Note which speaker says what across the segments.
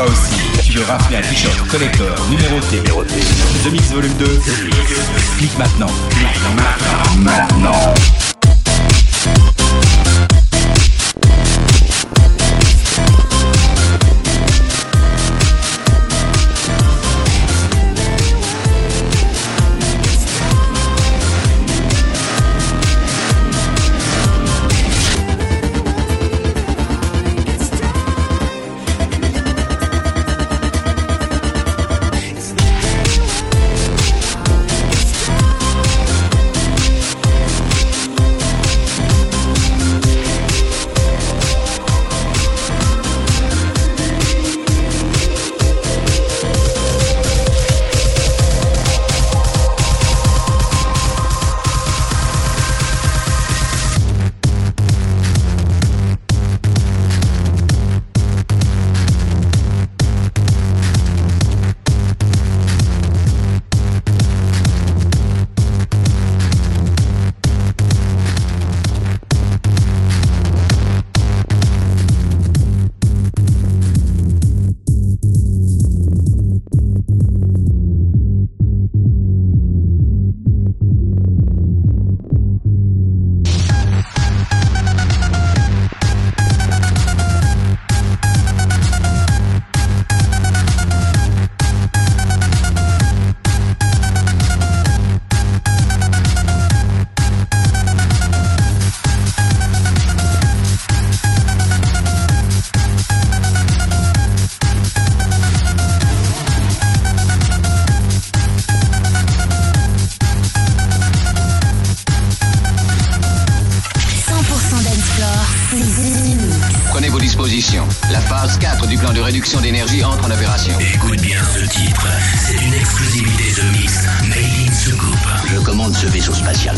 Speaker 1: toi aussi, tu veux rafler un t-shirt collector numéroté, numéroté
Speaker 2: The Mix Volume 2,
Speaker 1: clique maintenant, maintenant, maintenant. maintenant.
Speaker 3: dispositions. La phase 4 du plan de réduction d'énergie entre en opération.
Speaker 2: Écoute bien ce titre. C'est une exclusivité de Mix. Made in Soucoup. Je commande ce vaisseau spatial.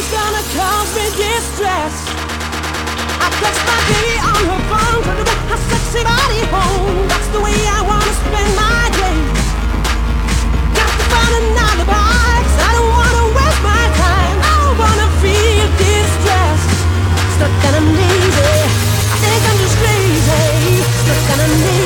Speaker 4: Nothing's gonna cause me distress. I text my baby on her phone, trying to get her sexy body home. That's the way I wanna spend my days. Got to find another bike, I don't wanna waste my time. I don't wanna feel distressed. Stuck and I'm lazy. I think I'm just crazy. Stuck and I'm lazy.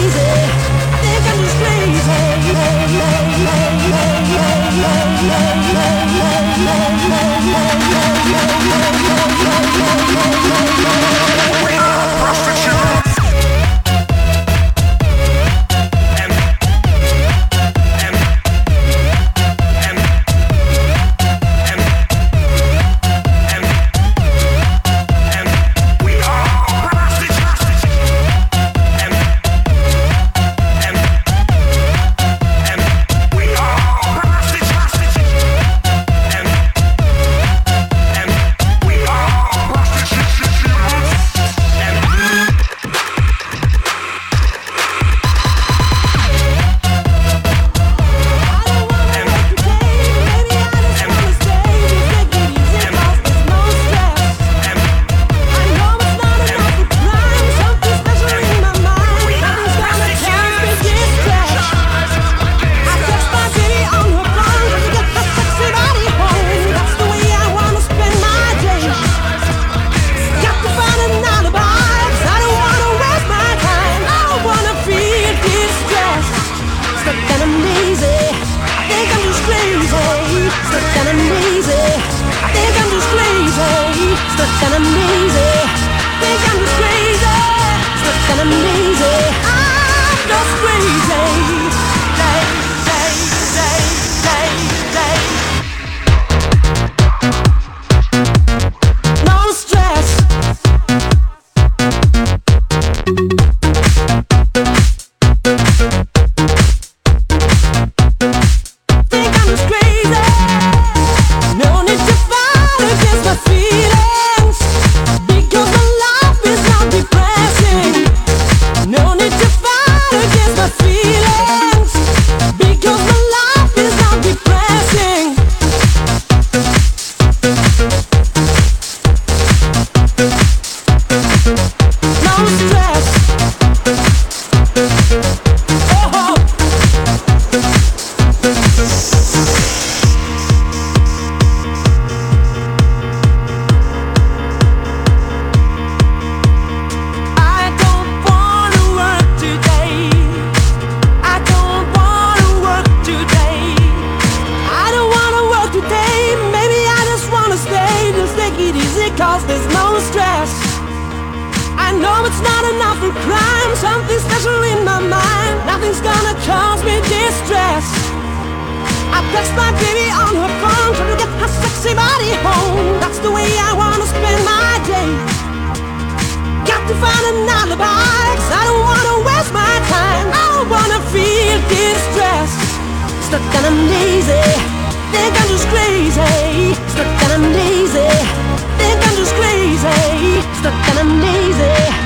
Speaker 4: Thank text my baby on her phone, trying to get her sexy body home. That's the way I wanna spend my day. Got to find an alibi, cause I don't wanna waste my time. I don't wanna feel distressed. Stuck and I'm lazy, think I'm just crazy. Stuck and I'm lazy, think I'm just crazy. Stuck and I'm lazy.